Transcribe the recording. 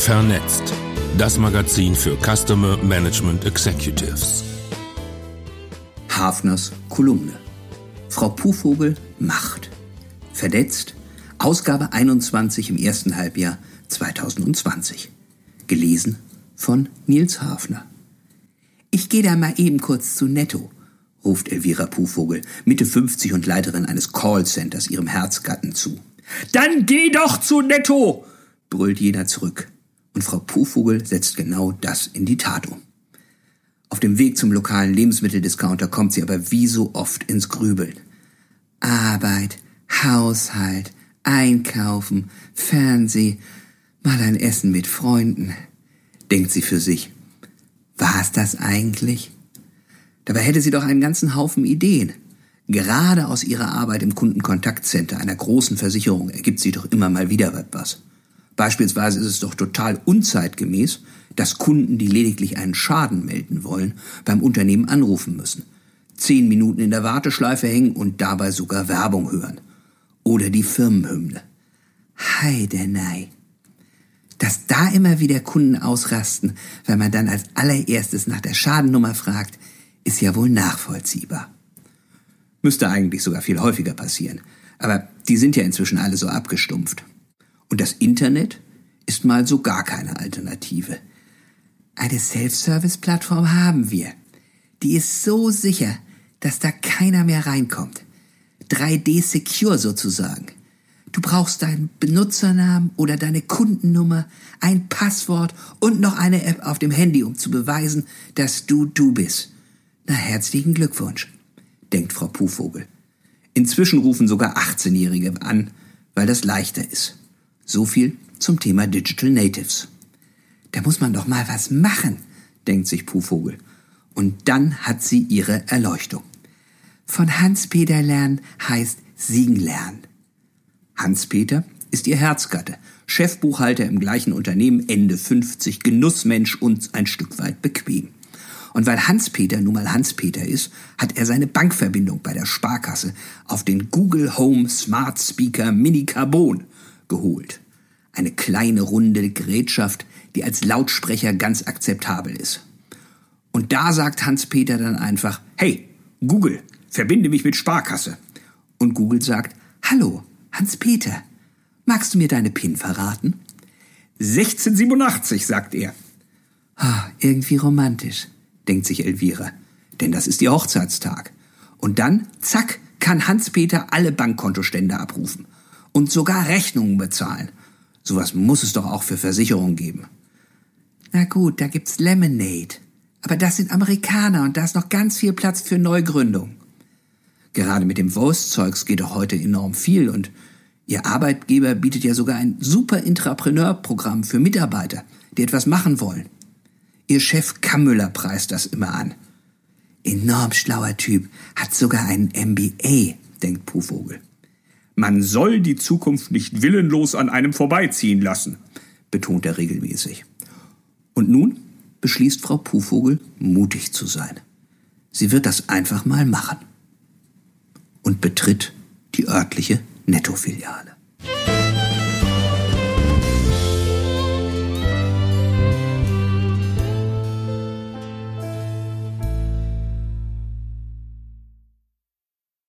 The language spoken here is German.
Vernetzt. Das Magazin für Customer Management Executives. Hafners Kolumne. Frau Puhvogel macht. Verdetzt. Ausgabe 21 im ersten Halbjahr 2020. Gelesen von Nils Hafner. Ich gehe da mal eben kurz zu Netto, ruft Elvira Puhvogel, Mitte 50 und Leiterin eines Callcenters, ihrem Herzgatten zu. Dann geh doch zu Netto, brüllt jener zurück. Und Frau Puhvogel setzt genau das in die Tat um. Auf dem Weg zum lokalen Lebensmitteldiscounter kommt sie aber wie so oft ins Grübeln. Arbeit, Haushalt, Einkaufen, Fernseh, mal ein Essen mit Freunden, denkt sie für sich. War's das eigentlich? Dabei hätte sie doch einen ganzen Haufen Ideen. Gerade aus ihrer Arbeit im Kundenkontaktcenter einer großen Versicherung ergibt sie doch immer mal wieder etwas. Beispielsweise ist es doch total unzeitgemäß, dass Kunden, die lediglich einen Schaden melden wollen, beim Unternehmen anrufen müssen, zehn Minuten in der Warteschleife hängen und dabei sogar Werbung hören. Oder die Firmenhymne. Heidenei. Dass da immer wieder Kunden ausrasten, wenn man dann als allererstes nach der Schadennummer fragt, ist ja wohl nachvollziehbar. Müsste eigentlich sogar viel häufiger passieren. Aber die sind ja inzwischen alle so abgestumpft. Und das Internet ist mal so gar keine Alternative. Eine Self-Service-Plattform haben wir. Die ist so sicher, dass da keiner mehr reinkommt. 3D Secure sozusagen. Du brauchst deinen Benutzernamen oder deine Kundennummer, ein Passwort und noch eine App auf dem Handy, um zu beweisen, dass du du bist. Na, herzlichen Glückwunsch, denkt Frau Puhvogel. Inzwischen rufen sogar 18-Jährige an, weil das leichter ist. So viel zum Thema Digital Natives. Da muss man doch mal was machen, denkt sich Puhvogel. Und dann hat sie ihre Erleuchtung. Von Hans-Peter lernen heißt siegen lernen. Hans-Peter ist ihr Herzgatte, Chefbuchhalter im gleichen Unternehmen, Ende 50, Genussmensch und ein Stück weit bequem. Und weil Hans-Peter nun mal Hans-Peter ist, hat er seine Bankverbindung bei der Sparkasse auf den Google Home Smart Speaker Mini Carbon geholt. Eine kleine runde Gerätschaft, die als Lautsprecher ganz akzeptabel ist. Und da sagt Hans-Peter dann einfach, hey, Google, verbinde mich mit Sparkasse. Und Google sagt, hallo, Hans-Peter, magst du mir deine PIN verraten? 1687, sagt er. Ah, irgendwie romantisch, denkt sich Elvira, denn das ist ihr Hochzeitstag. Und dann, zack, kann Hans-Peter alle Bankkontostände abrufen und sogar Rechnungen bezahlen. Sowas muss es doch auch für Versicherungen geben. Na gut, da gibt's Lemonade. Aber das sind Amerikaner und da ist noch ganz viel Platz für Neugründung. Gerade mit dem Voice-Zeugs geht doch heute enorm viel und Ihr Arbeitgeber bietet ja sogar ein super Intrapreneur-Programm für Mitarbeiter, die etwas machen wollen. Ihr Chef Kammüller preist das immer an. Enorm schlauer Typ, hat sogar einen MBA, denkt Puhvogel. Man soll die Zukunft nicht willenlos an einem vorbeiziehen lassen, betont er regelmäßig. Und nun beschließt Frau Puhvogel, mutig zu sein. Sie wird das einfach mal machen und betritt die örtliche Nettofiliale.